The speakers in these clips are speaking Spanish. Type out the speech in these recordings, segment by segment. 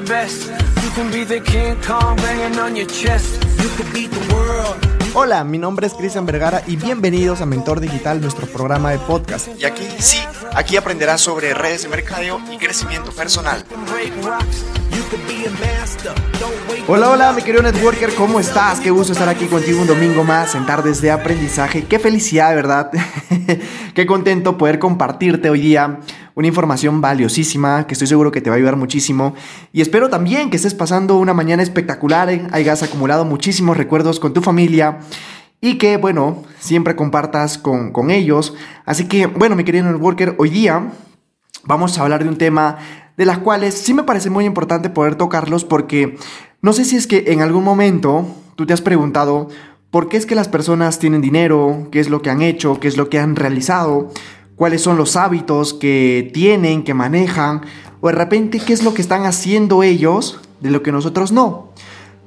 the best. You can be the King Kong banging on your chest. You could beat the world. Hola, mi nombre es Cristian Vergara y bienvenidos a Mentor Digital, nuestro programa de podcast. Y aquí sí, aquí aprenderás sobre redes de mercadeo y crecimiento personal. Hola, hola, mi querido networker, ¿cómo estás? Qué gusto estar aquí contigo un domingo más en Tardes de Aprendizaje. Qué felicidad, verdad. Qué contento poder compartirte hoy día una información valiosísima que estoy seguro que te va a ayudar muchísimo. Y espero también que estés pasando una mañana espectacular, hayas acumulado muchísimos recuerdos con tu familia y que, bueno, siempre compartas con, con ellos. Así que, bueno, mi querido networker, hoy día vamos a hablar de un tema de las cuales sí me parece muy importante poder tocarlos porque no sé si es que en algún momento tú te has preguntado por qué es que las personas tienen dinero, qué es lo que han hecho, qué es lo que han realizado, cuáles son los hábitos que tienen, que manejan, o de repente qué es lo que están haciendo ellos de lo que nosotros no.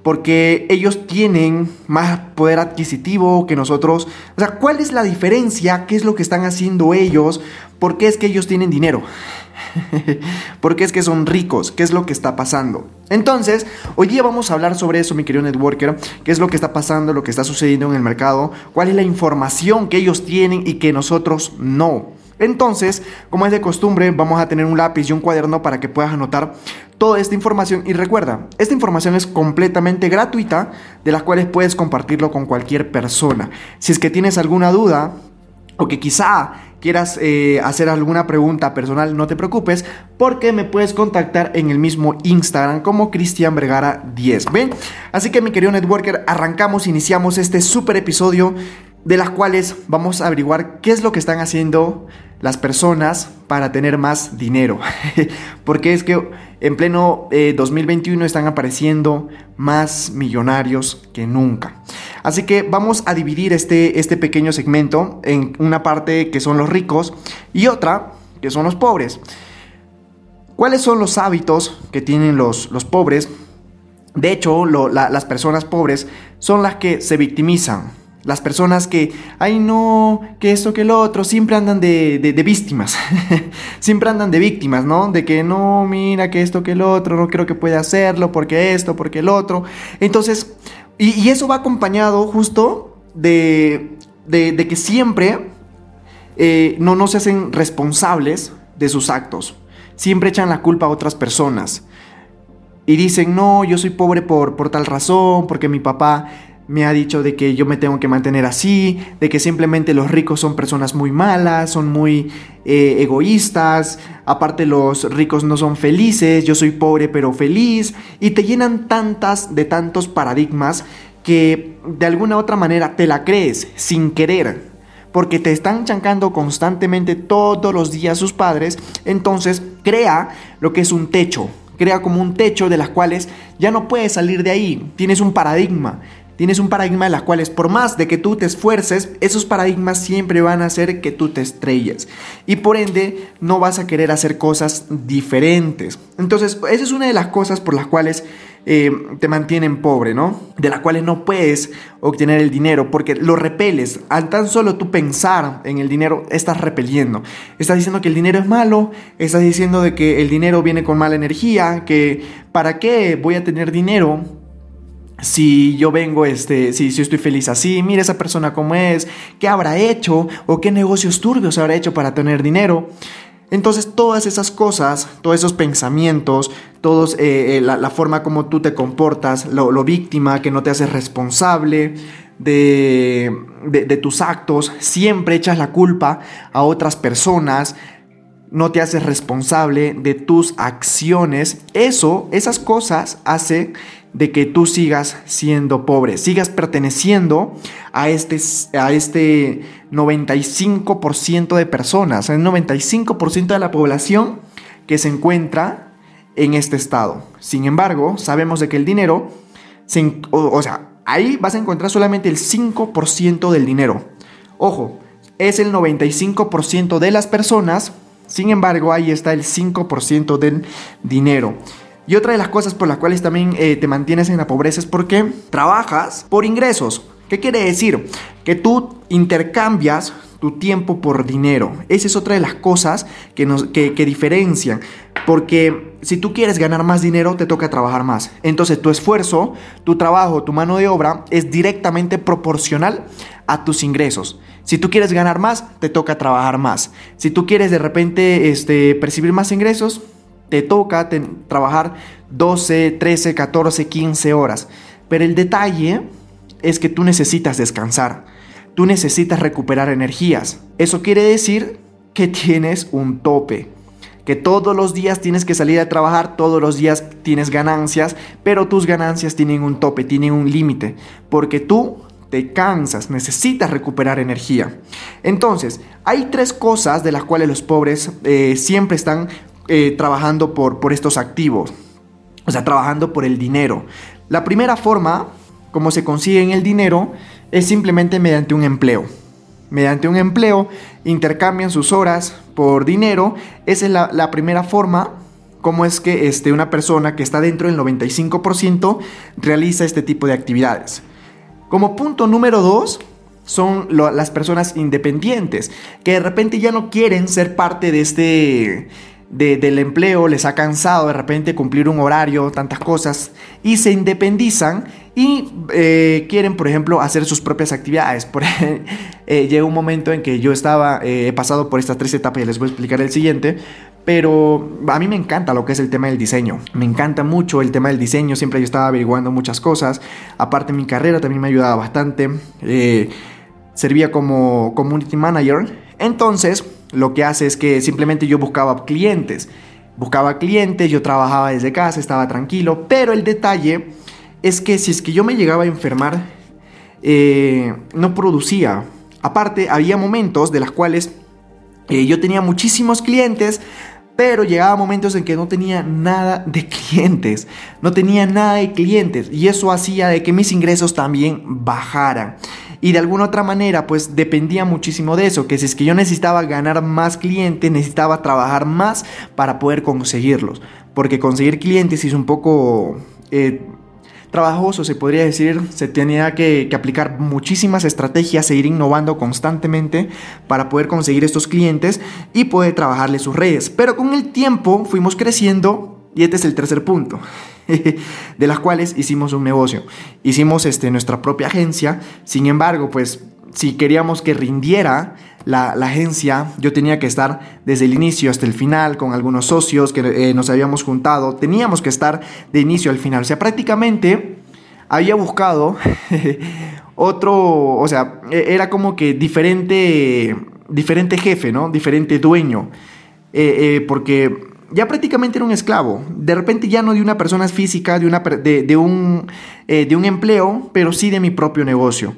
Porque ellos tienen más poder adquisitivo que nosotros. O sea, ¿cuál es la diferencia? ¿Qué es lo que están haciendo ellos? ¿Por qué es que ellos tienen dinero? ¿Por qué es que son ricos? ¿Qué es lo que está pasando? Entonces, hoy día vamos a hablar sobre eso, mi querido networker. ¿Qué es lo que está pasando, lo que está sucediendo en el mercado? ¿Cuál es la información que ellos tienen y que nosotros no? Entonces, como es de costumbre, vamos a tener un lápiz y un cuaderno para que puedas anotar toda esta información. Y recuerda, esta información es completamente gratuita, de las cuales puedes compartirlo con cualquier persona. Si es que tienes alguna duda o que quizá quieras eh, hacer alguna pregunta personal, no te preocupes, porque me puedes contactar en el mismo Instagram como Cristian Vergara 10. ¿Ven? Así que mi querido networker, arrancamos, iniciamos este super episodio de las cuales vamos a averiguar qué es lo que están haciendo las personas para tener más dinero. Porque es que en pleno eh, 2021 están apareciendo más millonarios que nunca. Así que vamos a dividir este, este pequeño segmento en una parte que son los ricos y otra que son los pobres. ¿Cuáles son los hábitos que tienen los, los pobres? De hecho, las personas pobres son las que se victimizan. Las personas que, ay no, que esto, que lo otro, siempre andan de, de- de víctimas. siempre andan de víctimas, ¿no? De que no, mira, que esto, que lo otro, no creo que pueda hacerlo, porque esto, porque el otro. Entonces, y, eso va acompañado justo de, de, de que siempre eh, no, no se hacen responsables de sus actos. Siempre echan la culpa a otras personas. Y dicen, no, yo soy pobre por, por tal razón, porque mi papá me ha dicho de que yo me tengo que mantener así, de que simplemente los ricos son personas muy malas, son muy eh, egoístas, aparte los ricos no son felices, yo soy pobre pero feliz, y te llenan tantas de tantos paradigmas que de alguna u otra manera te la crees sin querer porque te están chancando constantemente todos los días sus padres, entonces crea lo que es un techo, crea como un techo de las cuales ya no puedes salir de ahí, tienes un paradigma. Tienes un paradigma de las cuales por más de que tú te esfuerces, esos paradigmas siempre van a hacer que tú te estrelles. Y por ende no vas a querer hacer cosas diferentes. Entonces, esa es una de las cosas por las cuales eh, te mantienen pobre, ¿no? De las cuales no puedes obtener el dinero porque lo repeles. Al tan solo tú pensar en el dinero, estás repeliendo. Estás diciendo que el dinero es malo, estás diciendo de que el dinero viene con mala energía, que ¿para qué voy a tener dinero? Si yo vengo, este, si, si estoy feliz así, mira esa persona cómo es, qué habrá hecho o qué negocios turbios habrá hecho para tener dinero. Entonces todas esas cosas, todos esos pensamientos, todos eh, eh, la, forma como tú te comportas, lo, lo, víctima, que no te haces responsable de, de, de tus actos, siempre echas la culpa a otras personas, no te haces responsable de tus acciones. Eso, esas cosas hace de que tú sigas siendo pobre, sigas perteneciendo a este, a este 95% de personas, el 95% de la población que se encuentra en este estado. Sin embargo, sabemos de que el dinero, o, o sea, ahí vas a encontrar solamente el 5% del dinero. Ojo, es el 95% de las personas, sin embargo, ahí está el 5% del dinero. Y otra de las cosas por las cuales también eh, te mantienes en la pobreza es porque trabajas por ingresos. ¿Qué quiere decir? Que tú intercambias tu tiempo por dinero. Esa es otra de las cosas que, nos, que, que diferencian. Porque si tú quieres ganar más dinero, te toca trabajar más. Entonces tu esfuerzo, tu trabajo, tu mano de obra es directamente proporcional a tus ingresos. Si tú quieres ganar más, te toca trabajar más. Si tú quieres de repente este, percibir más ingresos, te toca trabajar 12, 13, 14, 15 horas. Pero el detalle es que tú necesitas descansar. Tú necesitas recuperar energías. Eso quiere decir que tienes un tope. Que todos los días tienes que salir a trabajar, todos los días tienes ganancias, pero tus ganancias tienen un tope, tienen un límite. Porque tú te cansas, necesitas recuperar energía. Entonces, hay tres cosas de las cuales los pobres eh, siempre están eh, trabajando por, por estos activos, o sea, trabajando por el dinero. La primera forma, como se consigue el dinero, es simplemente mediante un empleo. Mediante un empleo intercambian sus horas por dinero. Esa es la, primera forma como es que este, una persona que está dentro del 95% realiza este tipo de actividades. Como punto número dos, son las personas independientes, que de repente ya no quieren ser parte de este, del empleo, les ha cansado de repente cumplir un horario, tantas cosas, y se independizan y eh, quieren, por ejemplo, hacer sus propias actividades. Por, eh, llega un momento en que yo estaba, eh, he pasado por estas tres etapas y les voy a explicar el siguiente, pero a mí me encanta lo que es el tema del diseño. Me encanta mucho el tema del diseño, siempre yo estaba averiguando muchas cosas. Aparte mi carrera también me ayudaba bastante. servía como community manager. Entonces, lo que hace es que simplemente yo buscaba clientes. Buscaba clientes, yo trabajaba desde casa, estaba tranquilo, pero el detalle es que si es que yo me llegaba a enfermar, eh, no producía. Aparte, había momentos de los cuales eh, yo tenía muchísimos clientes, pero llegaba momentos en que no tenía nada de clientes, no tenía nada de clientes y eso hacía de que mis ingresos también bajaran y de alguna otra manera pues dependía muchísimo de eso, que si es que yo necesitaba ganar más clientes, necesitaba trabajar más para poder conseguirlos, porque conseguir clientes es un poco... Eh, trabajoso, se podría decir, se tenía que, que, aplicar muchísimas estrategias e ir innovando constantemente para poder conseguir estos clientes y poder trabajarle sus redes. Pero con el tiempo fuimos creciendo y este es el tercer punto. de las cuales hicimos un negocio. Hicimos este, nuestra propia agencia, sin embargo, pues si queríamos que rindiera la, agencia, yo tenía que estar desde el inicio hasta el final con algunos socios que eh, nos habíamos juntado, teníamos que estar de inicio al final, o sea, prácticamente había buscado otro, o sea, e, era como que diferente, diferente jefe, ¿no? Diferente dueño, eh, eh, porque ya prácticamente era un esclavo. De repente ya no de una persona física, de, una, de, un, eh, de un empleo, pero sí de mi propio negocio.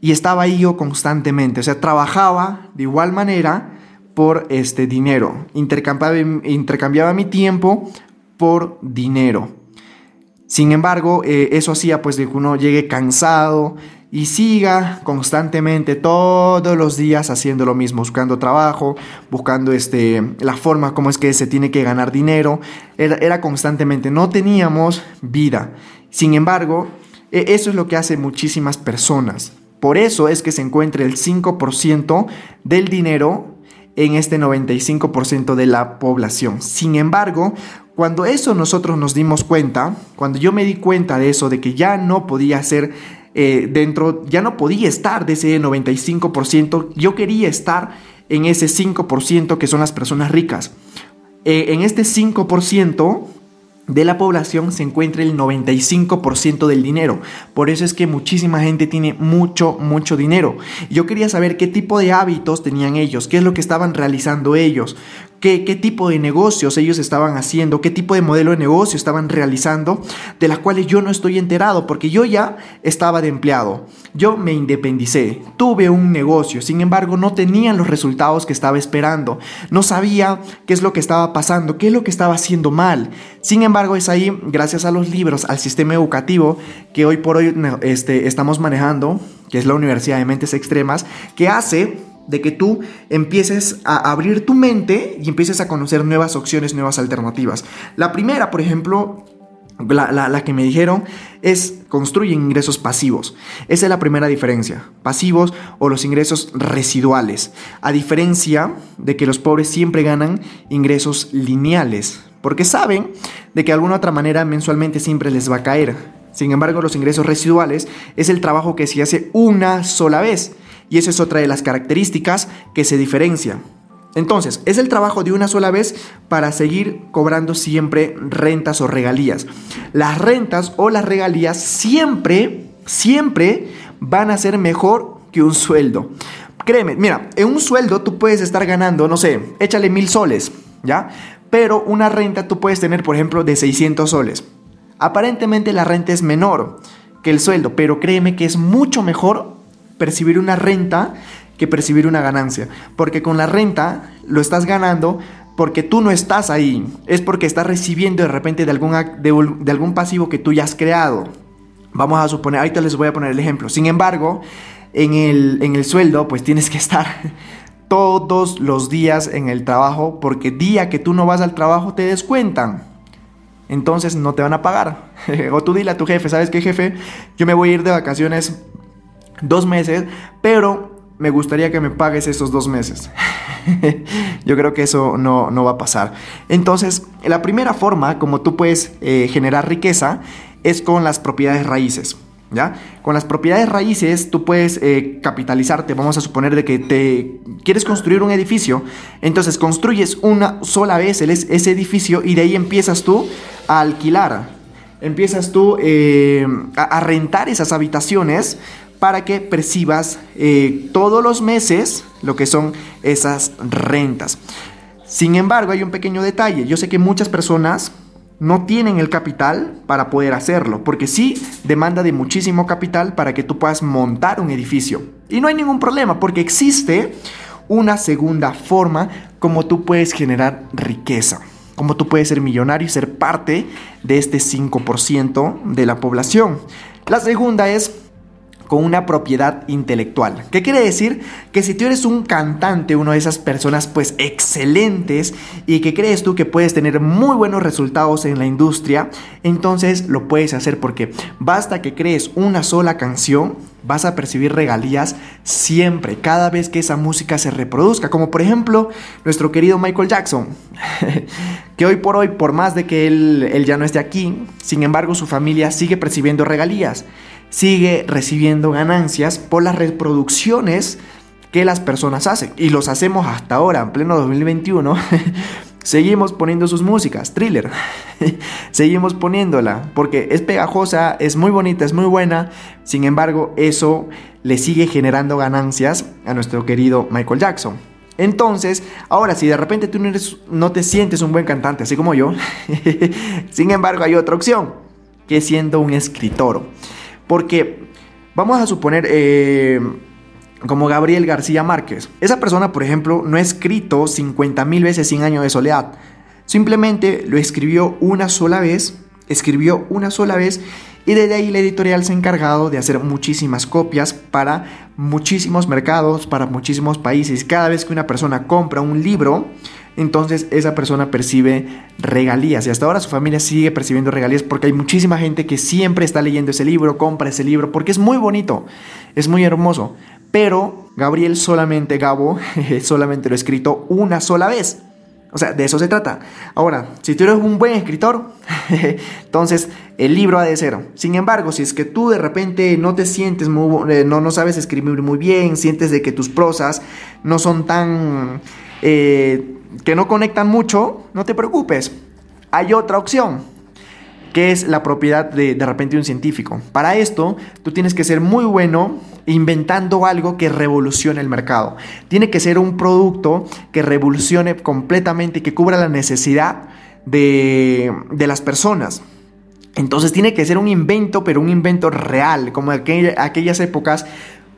Y estaba ahí yo constantemente, o sea, trabajaba de igual manera por este dinero. Intercambiaba, intercambiaba mi tiempo por dinero. Sin embargo, eh, eso hacía pues de que uno llegue cansado, y siga constantemente todos los días haciendo lo mismo, buscando trabajo, buscando este, la forma como es que se tiene que ganar dinero. Era, constantemente, no teníamos vida. Sin embargo, e, eso es lo que hace muchísimas personas. Por eso es que se encuentra el 5% del dinero en este 95% de la población. Sin embargo, cuando eso nosotros nos dimos cuenta, cuando yo me di cuenta de eso, de que ya no podía ser eh, dentro, ya no podía estar de ese 95%, yo quería estar en ese 5% que son las personas ricas. Eh, en este 5%, de la población se encuentra el 95% del dinero. Por eso es que muchísima gente tiene mucho, mucho dinero. Yo quería saber qué tipo de hábitos tenían ellos, qué es lo que estaban realizando ellos, qué, tipo de negocios ellos estaban haciendo, qué tipo de modelo de negocio estaban realizando, de las cuales yo no estoy enterado, porque yo ya estaba de empleado. Yo me independicé, tuve un negocio, sin embargo no tenían los resultados que estaba esperando, no sabía qué es lo que estaba pasando, qué es lo que estaba haciendo mal. Sin embargo, es ahí, gracias a los libros, al sistema educativo que hoy por hoy este, estamos manejando, que es la Universidad de Mentes Extremas, que hace de que tú empieces a abrir tu mente y empieces a conocer nuevas opciones, nuevas alternativas. La primera, por ejemplo, la, que me dijeron es construyen ingresos pasivos. Esa es la primera diferencia. Pasivos o los ingresos residuales. A diferencia de que los pobres siempre ganan ingresos lineales. porque saben de que de alguna otra manera mensualmente siempre les va a caer. Sin embargo, los ingresos residuales es el trabajo que se hace una sola vez y esa es otra de las características que se diferencia. Entonces, es el trabajo de una sola vez para seguir cobrando siempre rentas o regalías. Las rentas o las regalías siempre, siempre van a ser mejor que un sueldo. Créeme, mira, en un sueldo tú puedes estar ganando, no sé, échale mil soles, ¿ya? Pero una renta tú puedes tener, por ejemplo, de 600 soles. Aparentemente la renta es menor que el sueldo, pero créeme que es mucho mejor percibir una renta que percibir una ganancia. Porque con la renta lo estás ganando porque tú no estás ahí. Es porque estás recibiendo de repente de algún, de, algún pasivo que tú ya has creado. Vamos a suponer, ahorita les voy a poner el ejemplo. Sin embargo, en el, en el sueldo, pues tienes que estar todos los días en el trabajo porque día que tú no vas al trabajo te descuentan. Entonces no te van a pagar. o tú dile a tu jefe, ¿sabes qué jefe? Yo me voy a ir de vacaciones dos meses, pero me gustaría que me pagues esos dos meses. Yo creo que eso no, va a pasar. Entonces, la primera forma como tú puedes eh, generar riqueza es con las propiedades raíces. ¿Ya? Con las propiedades raíces tú puedes eh, capitalizarte, vamos a suponer de que te quieres construir un edificio, entonces construyes una sola vez ese edificio y de ahí empiezas tú a alquilar, empiezas tú eh, a rentar esas habitaciones para que percibas eh, todos los meses lo que son esas rentas. Sin embargo, hay un pequeño detalle. Yo sé que muchas personas no tienen el capital para poder hacerlo, porque sí demanda de muchísimo capital para que tú puedas montar un edificio. Y no hay ningún problema, porque existe una segunda forma como tú puedes generar riqueza, como tú puedes ser millonario y ser parte de este 5% de la población. La segunda es con una propiedad intelectual. ¿Qué quiere decir? Que si tú eres un cantante, una de esas personas pues excelentes y que crees tú que puedes tener muy buenos resultados en la industria, entonces lo puedes hacer porque basta que crees una sola canción, vas a percibir regalías siempre, cada vez que esa música se reproduzca, como por ejemplo nuestro querido Michael Jackson, que hoy por hoy, por más de que él, él ya no esté aquí, sin embargo su familia sigue percibiendo regalías sigue recibiendo ganancias por las reproducciones que las personas hacen. Y los hacemos hasta ahora, en pleno 2021. Seguimos poniendo sus músicas, thriller. Seguimos poniéndola porque es pegajosa, es muy bonita, es muy buena. Sin embargo, eso le sigue generando ganancias a nuestro querido Michael Jackson. Entonces, ahora si de repente tú no, no te sientes un buen cantante, así como yo, sin embargo hay otra opción, que siendo un escritor. Porque vamos a suponer eh, como Gabriel García Márquez. Esa persona, por ejemplo, no ha escrito 50 mil veces 100 años de soledad. Simplemente lo escribió una sola vez, escribió una sola vez y desde ahí la editorial se ha encargado de hacer muchísimas copias para muchísimos mercados, para muchísimos países. Cada vez que una persona compra un libro, entonces esa persona percibe regalías y hasta ahora su familia sigue percibiendo regalías porque hay muchísima gente que siempre está leyendo ese libro, compra ese libro porque es muy bonito, es muy hermoso. Pero Gabriel solamente, Gabo, solamente lo ha escrito una sola vez. O sea, de eso se trata. Ahora, si tú eres un buen escritor, entonces el libro ha de ser. Sin embargo, si es que tú de repente no te sientes muy, eh, no, no sabes escribir muy bien, sientes de que tus prosas no son tan eh, que no conectan mucho, no te preocupes. Hay otra opción, que es la propiedad de de repente un científico. Para esto, tú tienes que ser muy bueno inventando algo que revolucione el mercado. Tiene que ser un producto que revolucione completamente, y que cubra la necesidad de, de las personas. Entonces tiene que ser un invento, pero un invento real, como aquellas épocas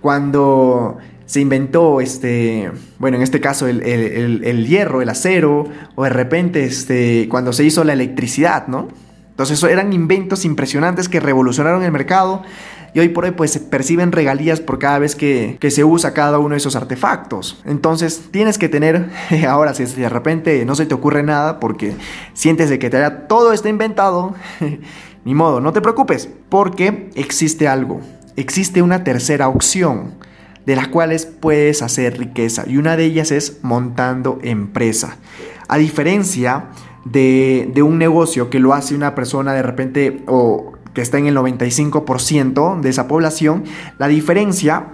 cuando se inventó, este, bueno, en este caso el, hierro, el acero, o de repente este, cuando se hizo la electricidad, ¿no? Entonces eran inventos impresionantes que revolucionaron el mercado y hoy por hoy pues se perciben regalías por cada vez que, se usa cada uno de esos artefactos. Entonces tienes que tener, ahora si de repente no se te ocurre nada porque sientes de que todo está inventado, ni modo, no te preocupes, porque existe algo, existe una tercera opción de las cuales puedes hacer riqueza y una de ellas es montando empresa. A diferencia de, de un negocio que lo hace una persona de repente o que está en el 95% de esa población, la diferencia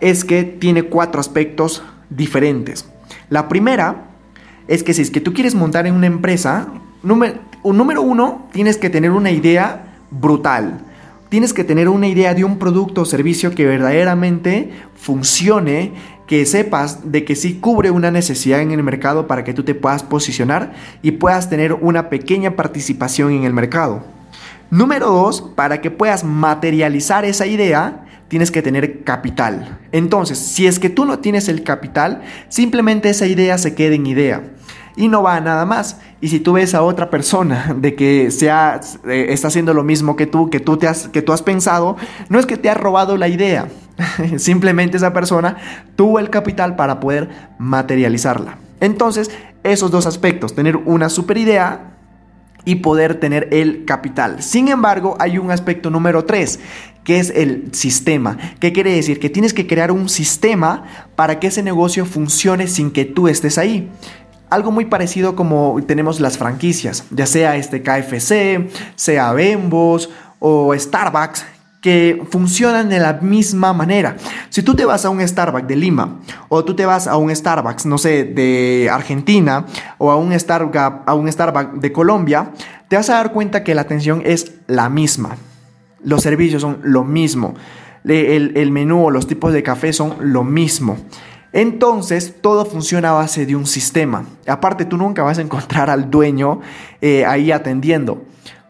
es que tiene cuatro aspectos diferentes. La primera es que si es que tú quieres montar en una empresa, número, número uno, tienes que tener una idea brutal. Tienes que tener una idea de un producto o servicio que verdaderamente funcione, que sepas de que sí cubre una necesidad en el mercado para que tú te puedas posicionar y puedas tener una pequeña participación en el mercado. Número dos, para que puedas materializar esa idea, tienes que tener capital. Entonces, si es que tú no tienes el capital, simplemente esa idea se queda en idea y no va a nada más. Y si tú ves a otra persona de que sea, eh, está haciendo lo mismo que tú, que tú, te has, que tú has pensado, no es que te ha robado la idea, simplemente esa persona tuvo el capital para poder materializarla. Entonces, esos dos aspectos, tener una super idea y poder tener el capital. Sin embargo, hay un aspecto número 3, que es el sistema. ¿Qué quiere decir? Que tienes que crear un sistema para que ese negocio funcione sin que tú estés ahí. Algo muy parecido como tenemos las franquicias, ya sea este KFC, sea Bembos o Starbucks, que funcionan de la misma manera. Si tú te vas a un Starbucks de Lima o tú te vas a un Starbucks, no sé, de Argentina o a un Starbucks, a un Starbucks de Colombia, te vas a dar cuenta que la atención es la misma. Los servicios son lo mismo. El, el menú o los tipos de café son lo mismo. Entonces, todo funciona a base de un sistema. Aparte, tú nunca vas a encontrar al dueño eh, ahí atendiendo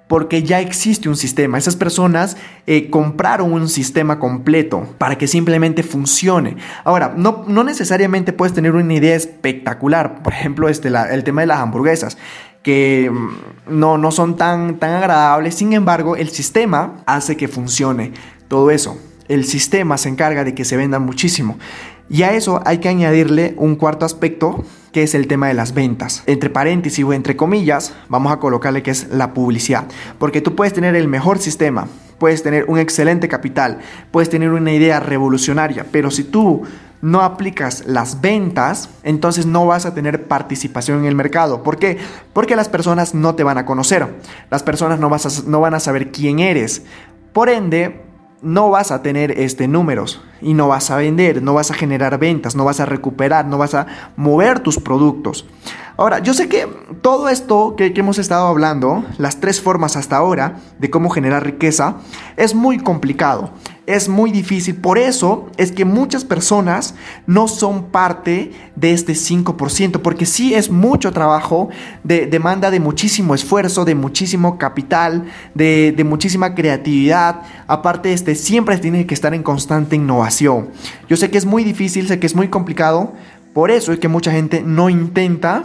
porque ya existe un sistema. Esas personas eh, compraron un sistema completo para que simplemente funcione. Ahora, no, no necesariamente puedes tener una idea espectacular. Por ejemplo, este, el tema de las hamburguesas que mm, no, no son tan, tan agradables. Sin embargo, el sistema hace que funcione todo eso. El sistema se encarga de que se vendan muchísimo. Y a eso hay que añadirle un cuarto aspecto que es el tema de las ventas. Entre paréntesis o entre comillas, vamos a colocarle que es la publicidad. Porque tú puedes tener el mejor sistema, puedes tener un excelente capital, puedes tener una idea revolucionaria, pero si tú no aplicas las ventas, entonces no vas a tener participación en el mercado. ¿Por qué? Porque las personas no te van a conocer. Las personas no, vas a, no van a saber quién eres. Por ende, no vas a tener este, números y no vas a vender, no vas a generar ventas, no vas a recuperar, no vas a mover tus productos. Ahora, yo sé que todo esto que, hemos estado hablando, las tres formas hasta ahora de cómo generar riqueza, es muy complicado es muy difícil. Por eso es que muchas personas no son parte de este 5%, porque sí es mucho trabajo, de, demanda de muchísimo esfuerzo, de muchísimo capital, de, muchísima creatividad. Aparte, este, siempre tiene que estar en constante innovación. Yo sé que es muy difícil, sé que es muy complicado, por eso es que mucha gente no intenta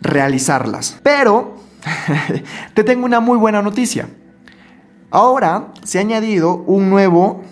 realizarlas. Pero te tengo una muy buena noticia. Ahora se ha añadido un nuevo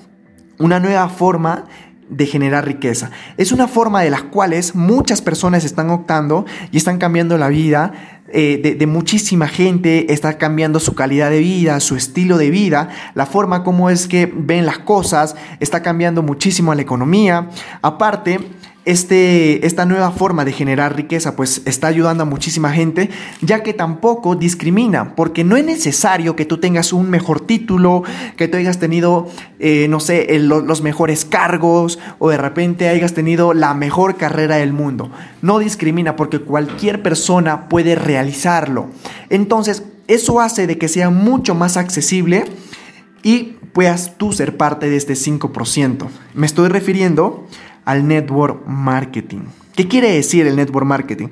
una nueva forma de generar riqueza. Es una forma de las cuales muchas personas están optando y están cambiando la vida eh, de, de, muchísima gente, está cambiando su calidad de vida, su estilo de vida, la forma como es que ven las cosas, está cambiando muchísimo la economía. Aparte, este, esta nueva forma de generar riqueza pues está ayudando a muchísima gente, ya que tampoco discrimina, porque no es necesario que tú tengas un mejor título, que tú hayas tenido, eh, no sé, los mejores cargos o de repente hayas tenido la mejor carrera del mundo. No discrimina porque cualquier persona puede realizarlo. Entonces, eso hace de que sea mucho más accesible y puedas tú ser parte de este 5%. Me estoy refiriendo al network marketing. ¿Qué quiere decir el network marketing?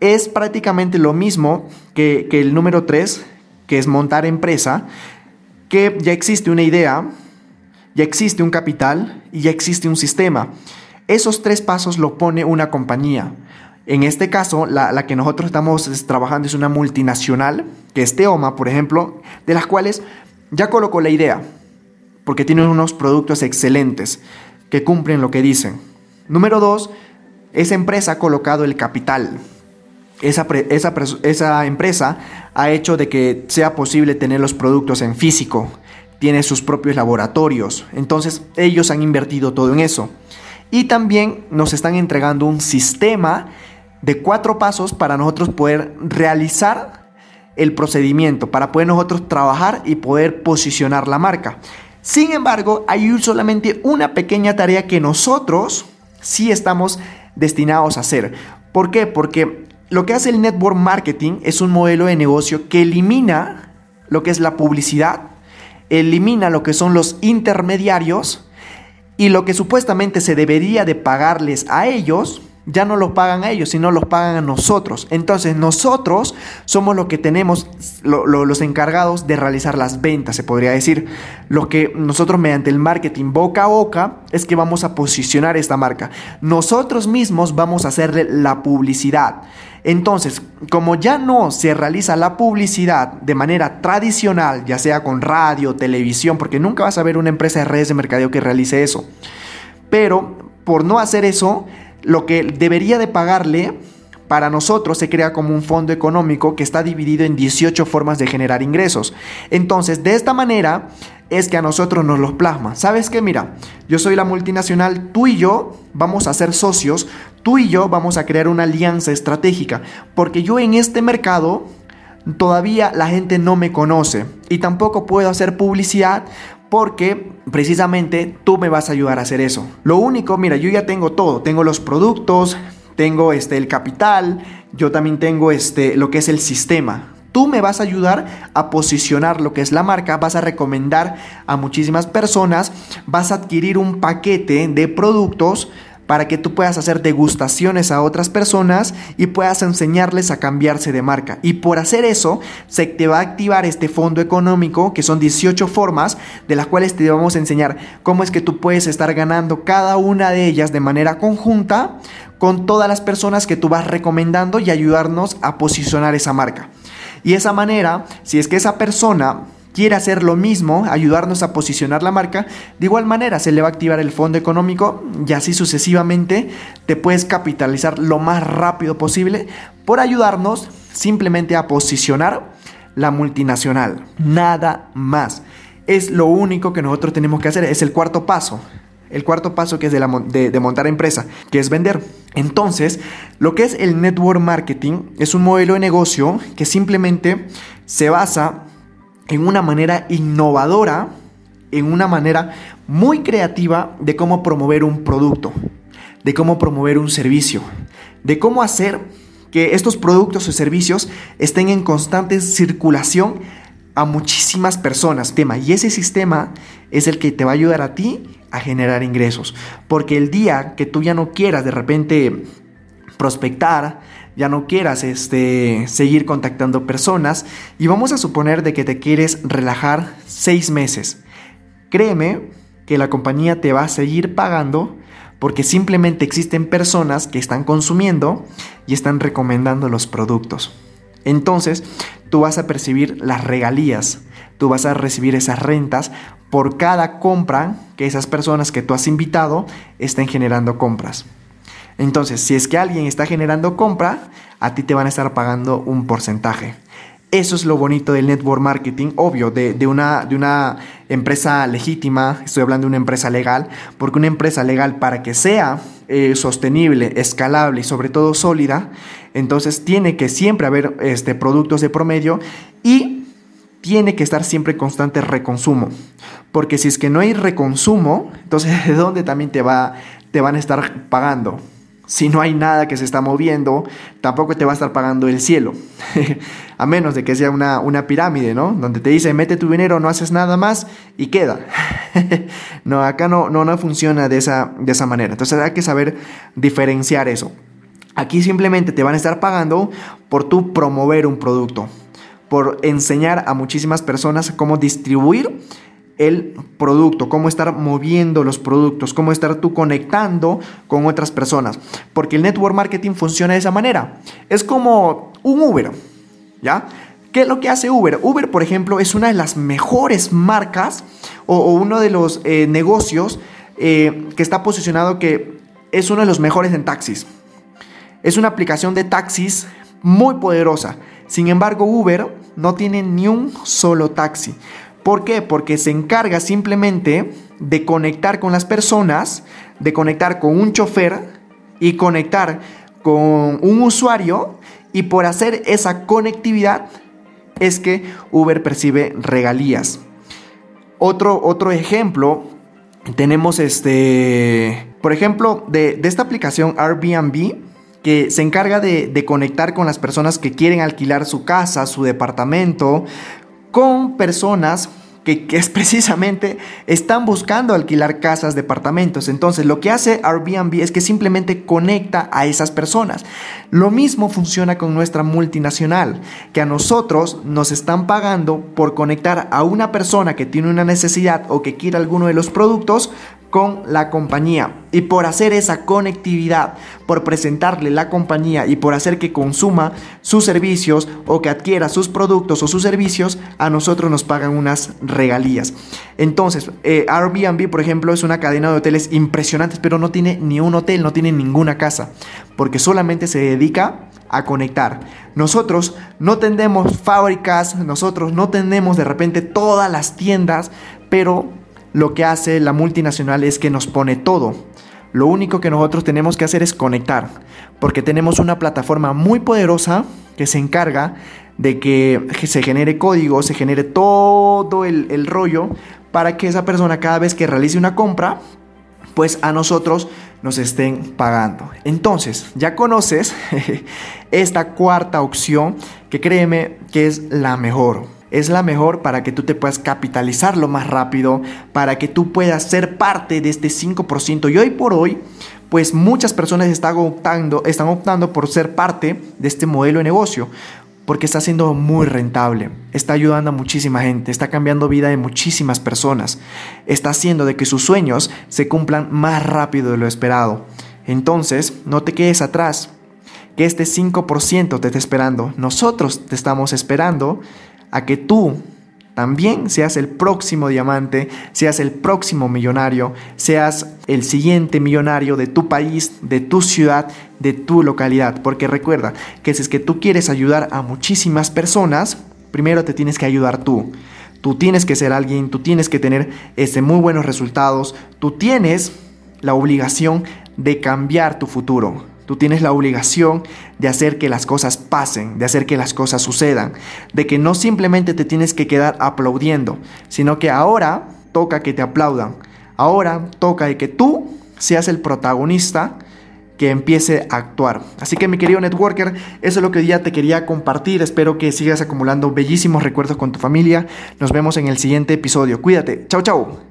Es prácticamente lo mismo que, el número 3, que es montar empresa, que ya existe una idea, ya existe un capital y ya existe un sistema. Esos tres pasos lo pone una compañía. En este caso, la, la, que nosotros estamos trabajando es una multinacional, que es Teoma, por ejemplo, de las cuales ya colocó la idea, porque tienen unos productos excelentes que cumplen lo que dicen. Número dos, esa empresa ha colocado el capital. Esa, esa, esa, empresa ha hecho de que sea posible tener los productos en físico, tiene sus propios laboratorios, entonces ellos han invertido todo en eso. Y también nos están entregando un sistema de cuatro pasos para nosotros poder realizar el procedimiento para poder nosotros trabajar y poder posicionar la marca. Sin embargo, hay solamente una pequeña tarea que nosotros sí estamos destinados a hacer. ¿Por qué? Porque lo que hace el network marketing es un modelo de negocio que elimina lo que es la publicidad, elimina lo que son los intermediarios y lo que supuestamente se debería de pagarles a ellos, ya no lo pagan a ellos, sino los pagan a nosotros. Entonces nosotros somos los que tenemos, los encargados de realizar las ventas, se podría decir. Lo que nosotros mediante el marketing boca a boca es que vamos a posicionar esta marca. Nosotros mismos vamos a hacerle la publicidad. Entonces, como ya no se realiza la publicidad de manera tradicional, ya sea con radio, televisión, porque nunca vas a ver una empresa de redes de mercadeo que realice eso. Pero por no hacer eso, lo que debería de pagarle para nosotros se crea como un fondo económico que está dividido en 18 formas de generar ingresos. Entonces, de esta manera es que a nosotros nos los plasma. ¿Sabes qué? Mira, yo soy la multinacional, tú y yo vamos a ser socios, tú y yo vamos a crear una alianza estratégica, porque yo en este mercado todavía la gente no me conoce y tampoco puedo hacer publicidad porque precisamente tú me vas a ayudar a hacer eso. Lo único, mira, yo ya tengo todo, tengo los productos, tengo este el capital, yo también tengo este lo que es el sistema. Tú me vas a ayudar a posicionar lo que es la marca, vas a recomendar a muchísimas personas, vas a adquirir un paquete de productos para que tú puedas hacer degustaciones a otras personas y puedas enseñarles a cambiarse de marca. Y por hacer eso, se te va a activar este fondo económico, que son 18 formas, de las cuales te vamos a enseñar cómo es que tú puedes estar ganando cada una de ellas de manera conjunta con todas las personas que tú vas recomendando y ayudarnos a posicionar esa marca. Y esa manera, si es que esa persona quiere hacer lo mismo, ayudarnos a posicionar la marca, de igual manera se le va a activar el fondo económico y así sucesivamente te puedes capitalizar lo más rápido posible por ayudarnos simplemente a posicionar la multinacional. Nada más. Es lo único que nosotros tenemos que hacer, es el cuarto paso. El cuarto paso que es de, de, montar empresa, que es vender. Entonces, lo que es el network marketing es un modelo de negocio que simplemente se basa en una manera innovadora, en una manera muy creativa de cómo promover un producto, de cómo promover un servicio, de cómo hacer que estos productos o servicios estén en constante circulación a muchísimas personas. Tema. Y ese sistema es el que te va a ayudar a ti a generar ingresos. Porque el día que tú ya no quieras de repente prospectar, ya no quieras este, seguir contactando personas y vamos a suponer de que te quieres relajar seis meses. Créeme que la compañía te va a seguir pagando porque simplemente existen personas que están consumiendo y están recomendando los productos. Entonces, tú vas a percibir las regalías, tú vas a recibir esas rentas por cada compra que esas personas que tú has invitado estén generando compras. Entonces, si es que alguien está generando compra, a ti te van a estar pagando un porcentaje. Eso es lo bonito del network marketing, obvio, de, una, de una empresa legítima, estoy hablando de una empresa legal, porque una empresa legal para que sea eh, sostenible, escalable y sobre todo sólida, entonces tiene que siempre haber este, productos de promedio y tiene que estar siempre constante reconsumo. Porque si es que no hay reconsumo, entonces ¿de dónde también te, va, te van a estar pagando? Si no hay nada que se está moviendo, tampoco te va a estar pagando el cielo. a menos de que sea una, una, pirámide, ¿no? Donde te dice, mete tu dinero, no haces nada más y queda. no, acá no, no, no funciona de esa, de esa manera. Entonces hay que saber diferenciar eso. Aquí simplemente te van a estar pagando por tu promover un producto, por enseñar a muchísimas personas cómo distribuir el producto, cómo estar moviendo los productos, cómo estar tú conectando con otras personas. Porque el network marketing funciona de esa manera. Es como un Uber, ¿ya? ¿Qué es lo que hace Uber? Uber, por ejemplo, es una de las mejores marcas o, uno de los eh, negocios eh, que está posicionado que es uno de los mejores en taxis. Es una aplicación de taxis muy poderosa. Sin embargo, Uber no tiene ni un solo taxi. ¿Por qué? Porque se encarga simplemente de conectar con las personas, de conectar con un chofer y conectar con un usuario y por hacer esa conectividad es que Uber percibe regalías. Otro, otro ejemplo, tenemos este, por ejemplo, de, esta aplicación Airbnb, que se encarga de, de, conectar con las personas que quieren alquilar su casa, su departamento, con personas que, es precisamente están buscando alquilar casas, departamentos. Entonces lo que hace Airbnb es que simplemente conecta a esas personas. Lo mismo funciona con nuestra multinacional, que a nosotros nos están pagando por conectar a una persona que tiene una necesidad o que quiere alguno de los productos con la compañía. Y por hacer esa conectividad, por presentarle la compañía y por hacer que consuma sus servicios o que adquiera sus productos o sus servicios, a nosotros nos pagan unas regalías. Entonces, eh, Airbnb, por ejemplo, es una cadena de hoteles impresionantes, pero no tiene ni un hotel, no tiene ninguna casa, porque solamente se dedica a conectar. Nosotros no tenemos fábricas, nosotros no tenemos de repente todas las tiendas, pero lo que hace la multinacional es que nos pone todo. Lo único que nosotros tenemos que hacer es conectar, porque tenemos una plataforma muy poderosa que se encarga de que se genere código, se genere todo el, rollo para que esa persona cada vez que realice una compra, pues a nosotros nos estén pagando. Entonces, ya conoces esta cuarta opción que créeme que es la mejor es la mejor para que tú te puedas capitalizar lo más rápido, para que tú puedas ser parte de este 5%. Y hoy por hoy, pues muchas personas están optando, están optando por ser parte de este modelo de negocio, porque está siendo muy rentable, está ayudando a muchísima gente, está cambiando vida de muchísimas personas, está haciendo de que sus sueños se cumplan más rápido de lo esperado. Entonces, no te quedes atrás, que este 5% te esté esperando. Nosotros te estamos esperando a que tú también seas el próximo diamante, seas el próximo millonario, seas el siguiente millonario de tu país, de tu ciudad, de tu localidad. Porque recuerda que si es que tú quieres ayudar a muchísimas personas, primero te tienes que ayudar tú. Tú tienes que ser alguien, tú tienes que tener este, muy buenos resultados, tú tienes la obligación de cambiar tu futuro. Tú tienes la obligación de hacer que las cosas pasen, de hacer que las cosas sucedan, de que no simplemente te tienes que quedar aplaudiendo, sino que ahora toca que te aplaudan. Ahora toca de que tú seas el protagonista que empiece a actuar. Así que mi querido networker, eso es lo que ya te quería compartir. Espero que sigas acumulando bellísimos recuerdos con tu familia. Nos vemos en el siguiente episodio. Cuídate. Chao, chao.